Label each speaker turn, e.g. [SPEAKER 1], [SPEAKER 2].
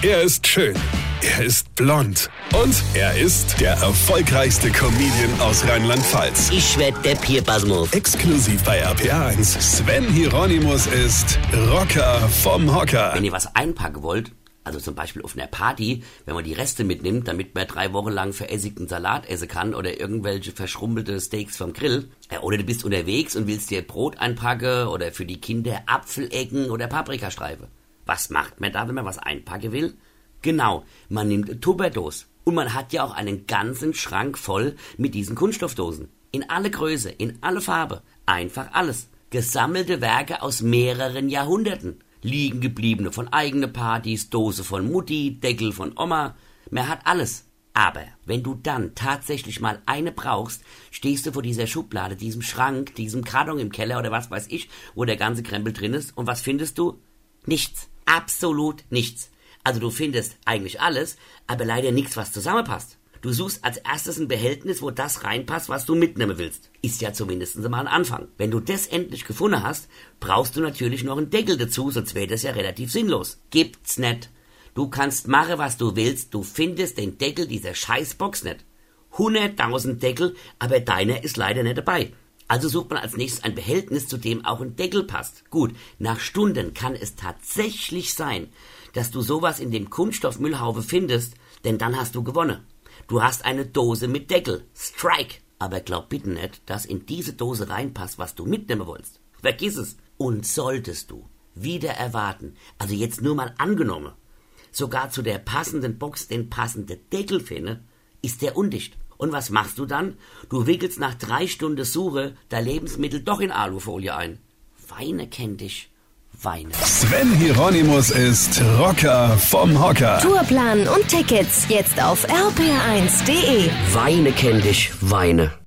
[SPEAKER 1] Er ist schön. Er ist blond. Und er ist der erfolgreichste Comedian aus Rheinland-Pfalz.
[SPEAKER 2] Ich werd der Pierpasmus.
[SPEAKER 1] Exklusiv bei RPA1. Sven Hieronymus ist Rocker vom Hocker.
[SPEAKER 2] Wenn ihr was einpacken wollt, also zum Beispiel auf einer Party, wenn man die Reste mitnimmt, damit man drei Wochen lang verässigten Salat essen kann oder irgendwelche verschrumpelte Steaks vom Grill. Ja, oder du bist unterwegs und willst dir Brot einpacken oder für die Kinder Apfelecken oder Paprikastreife. Was macht man da, wenn man was einpacken will? Genau, man nimmt eine Tupperdose. Und man hat ja auch einen ganzen Schrank voll mit diesen Kunststoffdosen. In alle Größe, in alle Farbe. Einfach alles. Gesammelte Werke aus mehreren Jahrhunderten liegen gebliebene von eigene Partys, Dose von Mutti, Deckel von Oma. Man hat alles. Aber wenn du dann tatsächlich mal eine brauchst, stehst du vor dieser Schublade, diesem Schrank, diesem Karton im Keller oder was weiß ich, wo der ganze Krempel drin ist. Und was findest du? Nichts. Absolut nichts. Also du findest eigentlich alles, aber leider nichts, was zusammenpasst. Du suchst als erstes ein Behältnis, wo das reinpasst, was du mitnehmen willst. Ist ja zumindest mal ein Anfang. Wenn du das endlich gefunden hast, brauchst du natürlich noch einen Deckel dazu, sonst wäre das ja relativ sinnlos. Gibt's nicht. Du kannst machen, was du willst, du findest den Deckel dieser Scheißbox nicht. Hunderttausend Deckel, aber deiner ist leider nicht dabei. Also sucht man als nächstes ein Behältnis, zu dem auch ein Deckel passt. Gut, nach Stunden kann es tatsächlich sein, dass du sowas in dem Kunststoffmüllhaufe findest, denn dann hast du gewonnen. Du hast eine Dose mit Deckel. Strike. Aber glaub bitte nicht, dass in diese Dose reinpasst, was du mitnehmen wolltest. Vergiss es. Und solltest du wieder erwarten, also jetzt nur mal angenommen, sogar zu der passenden Box den passenden Deckel finde, ist der undicht. Und was machst du dann? Du wickelst nach drei Stunden Suche der Lebensmittel doch in Alufolie ein. Weine kennt dich. Weine.
[SPEAKER 1] Sven Hieronymus ist Rocker vom Hocker.
[SPEAKER 3] Tourplan und Tickets jetzt auf rpr1.de.
[SPEAKER 2] Weine kennt dich. Weine.